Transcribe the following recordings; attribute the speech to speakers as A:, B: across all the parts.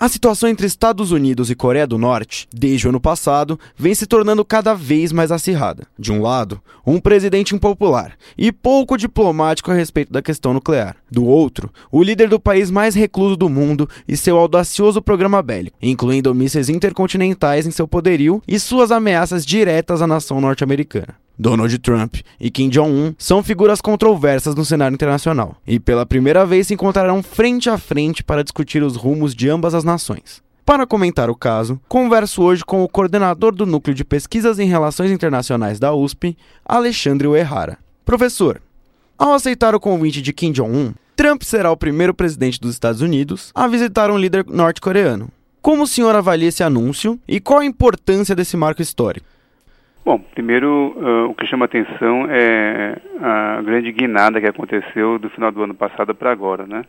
A: A situação entre Estados Unidos e Coreia do Norte, desde o ano passado, vem se tornando cada vez mais acirrada. De um lado, um presidente impopular e pouco diplomático a respeito da questão nuclear. Do outro, o líder do país mais recluso do mundo e seu audacioso programa bélico, incluindo mísseis intercontinentais em seu poderio e suas ameaças diretas à nação norte-americana. Donald Trump e Kim Jong-un são figuras controversas no cenário internacional e pela primeira vez se encontrarão frente a frente para discutir os rumos de ambas as nações. Para comentar o caso, converso hoje com o coordenador do Núcleo de Pesquisas em Relações Internacionais da USP, Alexandre Uerrara. Professor, ao aceitar o convite de Kim Jong-un, Trump será o primeiro presidente dos Estados Unidos a visitar um líder norte-coreano. Como o senhor avalia esse anúncio e qual a importância desse marco histórico?
B: Bom, primeiro uh, o que chama atenção é a grande guinada que aconteceu do final do ano passado para agora, né?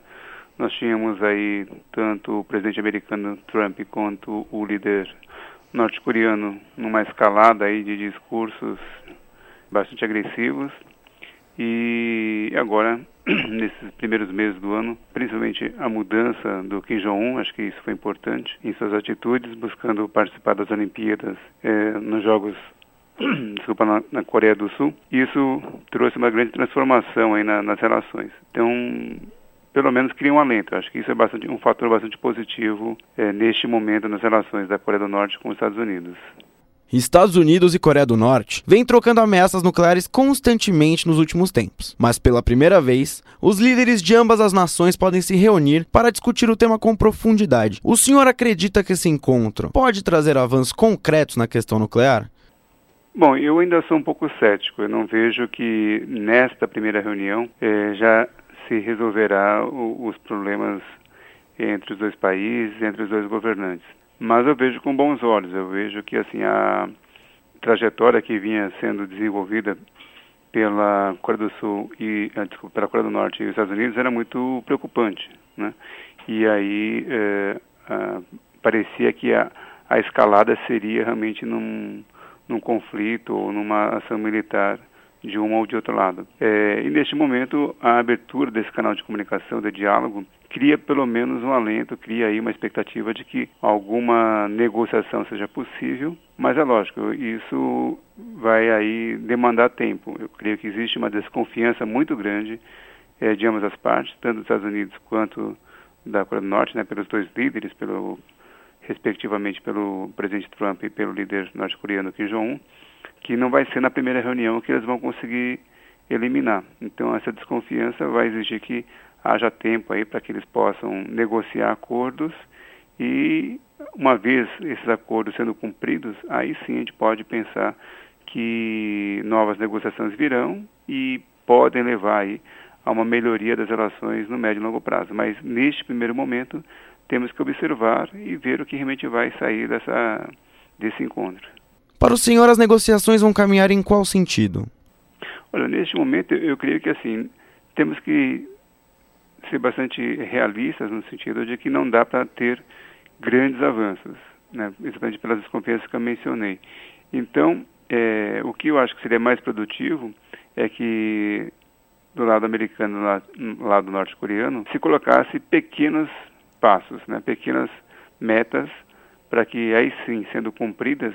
B: Nós tínhamos aí tanto o presidente americano Trump quanto o líder norte-coreano numa escalada aí de discursos bastante agressivos e agora nesses primeiros meses do ano, principalmente a mudança do Kim Jong-un, acho que isso foi importante em suas atitudes, buscando participar das Olimpíadas eh, nos Jogos desculpa, na, na, Coreia do Sul. Isso trouxe uma grande transformação aí na, nas relações. Então, pelo menos cria um alento. Acho que isso é bastante, um fator bastante positivo é, neste momento nas relações da Coreia do Norte com os Estados Unidos.
A: Estados Unidos e Coreia do Norte vêm trocando ameaças nucleares constantemente nos últimos tempos. Mas pela primeira vez, os líderes de ambas as nações podem se reunir para discutir o tema com profundidade. O senhor acredita que esse encontro pode trazer avanços concretos na questão nuclear?
B: Bom, eu ainda sou um pouco cético. Eu não vejo que nesta primeira reunião eh, já se resolverá o, os problemas entre os dois países, entre os dois governantes. Mas eu vejo com bons olhos. Eu vejo que assim a trajetória que vinha sendo desenvolvida pela Coreia do Sul e ah, desculpa, pela Coreia do Norte e os Estados Unidos era muito preocupante, né? E aí eh, ah, parecia que a, a escalada seria realmente num num conflito ou numa ação militar de um ou de outro lado. É, e neste momento, a abertura desse canal de comunicação, de diálogo, cria pelo menos um alento, cria aí uma expectativa de que alguma negociação seja possível, mas é lógico, isso vai aí demandar tempo. Eu creio que existe uma desconfiança muito grande é, de ambas as partes, tanto dos Estados Unidos quanto da Coreia do Norte, né, pelos dois líderes, pelo respectivamente pelo presidente Trump e pelo líder norte-coreano Kim Jong-un, que não vai ser na primeira reunião que eles vão conseguir eliminar. Então essa desconfiança vai exigir que haja tempo aí para que eles possam negociar acordos e uma vez esses acordos sendo cumpridos, aí sim a gente pode pensar que novas negociações virão e podem levar aí a uma melhoria das relações no médio e longo prazo. Mas neste primeiro momento temos que observar e ver o que realmente vai sair dessa, desse encontro.
A: Para o senhor, as negociações vão caminhar em qual sentido?
B: Olha, neste momento, eu creio que assim, temos que ser bastante realistas no sentido de que não dá para ter grandes avanços, né, exatamente pelas desconfianças que eu mencionei. Então, é, o que eu acho que seria mais produtivo é que do lado americano, do lado norte-coreano, se colocasse pequenos passos, né, pequenas metas, para que aí sim, sendo cumpridas,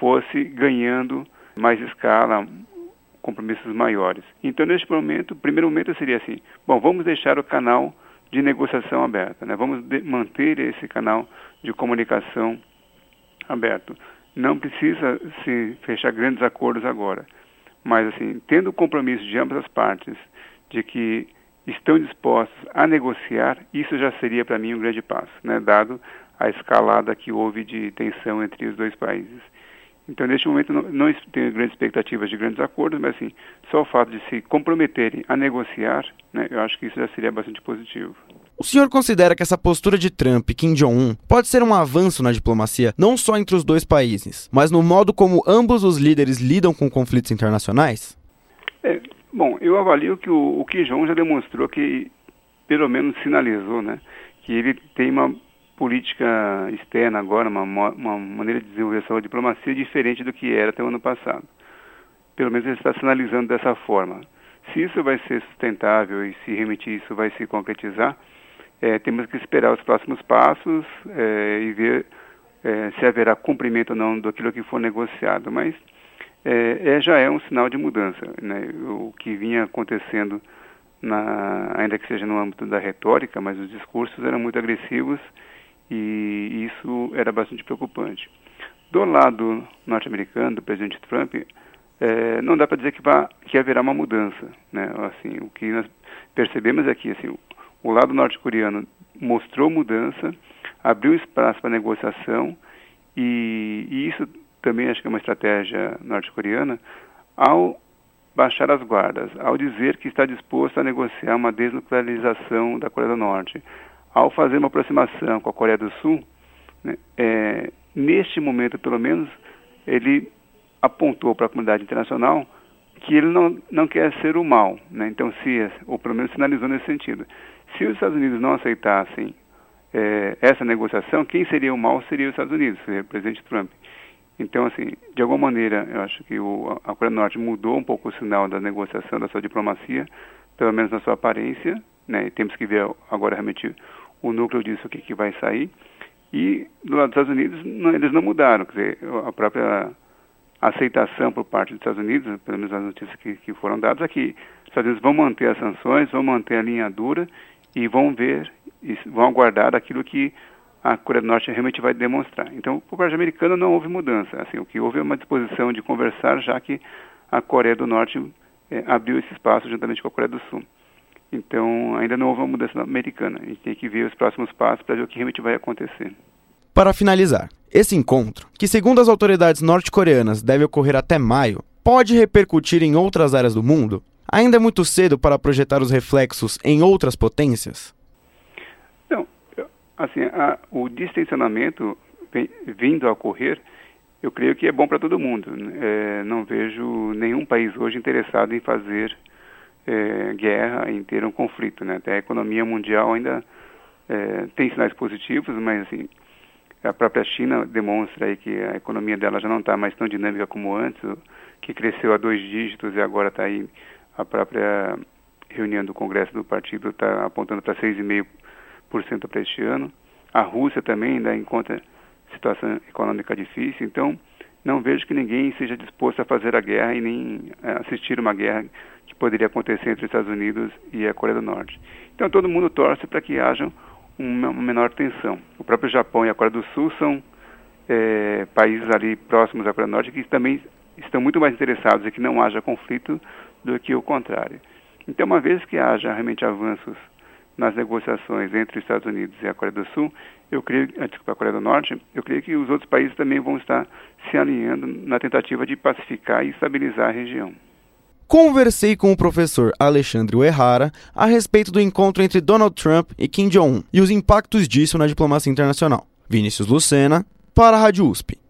B: fosse ganhando mais escala, compromissos maiores. Então, neste momento, o primeiro momento seria assim: bom, vamos deixar o canal de negociação aberto, né? vamos manter esse canal de comunicação aberto. Não precisa se fechar grandes acordos agora, mas assim, tendo o compromisso de ambas as partes de que estão dispostos a negociar, isso já seria para mim um grande passo, né, dado a escalada que houve de tensão entre os dois países. Então, neste momento, não, não tenho grandes expectativas de grandes acordos, mas assim, só o fato de se comprometerem a negociar, né, eu acho que isso já seria bastante positivo.
A: O senhor considera que essa postura de Trump e Kim Jong-un pode ser um avanço na diplomacia, não só entre os dois países, mas no modo como ambos os líderes lidam com conflitos internacionais?
B: É, Bom, eu avalio que o, o Kim Jong já demonstrou que, pelo menos sinalizou, né, que ele tem uma política externa agora, uma, uma maneira de desenvolver sua diplomacia diferente do que era até o ano passado. Pelo menos ele está sinalizando dessa forma. Se isso vai ser sustentável e se realmente isso vai se concretizar, é, temos que esperar os próximos passos é, e ver é, se haverá cumprimento ou não daquilo que for negociado. Mas é, é, já é um sinal de mudança. Né? O que vinha acontecendo, na, ainda que seja no âmbito da retórica, mas os discursos eram muito agressivos e isso era bastante preocupante. Do lado norte-americano, do presidente Trump, é, não dá para dizer que, vá, que haverá uma mudança. Né? Assim, o que nós percebemos é que assim, o, lado norte-coreano mostrou mudança, abriu espaço para negociação e, e, isso também acho que é uma estratégia norte-coreana ao baixar as guardas, ao dizer que está disposto a negociar uma desnuclearização da Coreia do Norte, ao fazer uma aproximação com a Coreia do Sul, né, é, neste momento pelo menos ele apontou para a comunidade internacional que ele não, não quer ser o mal, né? então se, ou pelo menos sinalizou nesse sentido. Se os Estados Unidos não aceitassem é, essa negociação, quem seria o mal seria os Estados Unidos, seria o presidente Trump. Então, assim, de alguma maneira, eu acho que o, a Coreia do Norte mudou um pouco o sinal da negociação, da sua diplomacia, pelo menos na sua aparência, né? E temos que ver agora realmente o núcleo disso, o que, que vai sair. E do lado dos Estados Unidos, não, eles não mudaram, quer dizer, a própria aceitação por parte dos Estados Unidos, pelo menos as notícias que, que foram dadas, é que os Estados Unidos vão manter as sanções, vão manter a linha dura e vão ver, vão aguardar aquilo que a Coreia do Norte realmente vai demonstrar. Então, por parte americana não houve mudança. Assim, o que houve é uma disposição de conversar, já que a Coreia do Norte é, abriu esse espaço juntamente com a Coreia do Sul. Então, ainda não houve uma mudança americana. A gente tem que ver os próximos passos para ver o que realmente vai acontecer.
A: Para finalizar, esse encontro, que segundo as autoridades norte-coreanas deve ocorrer até maio, pode repercutir em outras áreas do mundo? Ainda é muito cedo para projetar os reflexos em outras potências?
B: Assim, a, o distensionamento vindo a ocorrer, eu creio que é bom para todo mundo. É, não vejo nenhum país hoje interessado em fazer é, guerra, em ter um conflito. Né? Até a economia mundial ainda é, tem sinais positivos, mas assim, a própria China demonstra aí que a economia dela já não está mais tão dinâmica como antes, que cresceu a dois dígitos e agora está aí a própria reunião do Congresso do partido está apontando para 6,5% para este ano. A Rússia também ainda encontra situação econômica difícil, então não vejo que ninguém seja disposto a fazer a guerra e nem assistir uma guerra que poderia acontecer entre os Estados Unidos e a Coreia do Norte. Então todo mundo torce para que haja uma menor tensão. O próprio Japão e a Coreia do Sul são é, países ali próximos à Coreia do Norte que também estão muito mais interessados em que não haja conflito do que o contrário. Então, uma vez que haja realmente avanços nas negociações entre os Estados Unidos e a Coreia do Sul, eu creio, eh, desculpa, a Coreia do Norte, eu creio que os outros países também vão estar se alinhando na tentativa de pacificar e estabilizar a região.
A: Conversei com o professor Alexandre Uehara a respeito do encontro entre Donald Trump e Kim Jong-un e os impactos disso na diplomacia internacional. Vinícius Lucena, para a Rádio USP.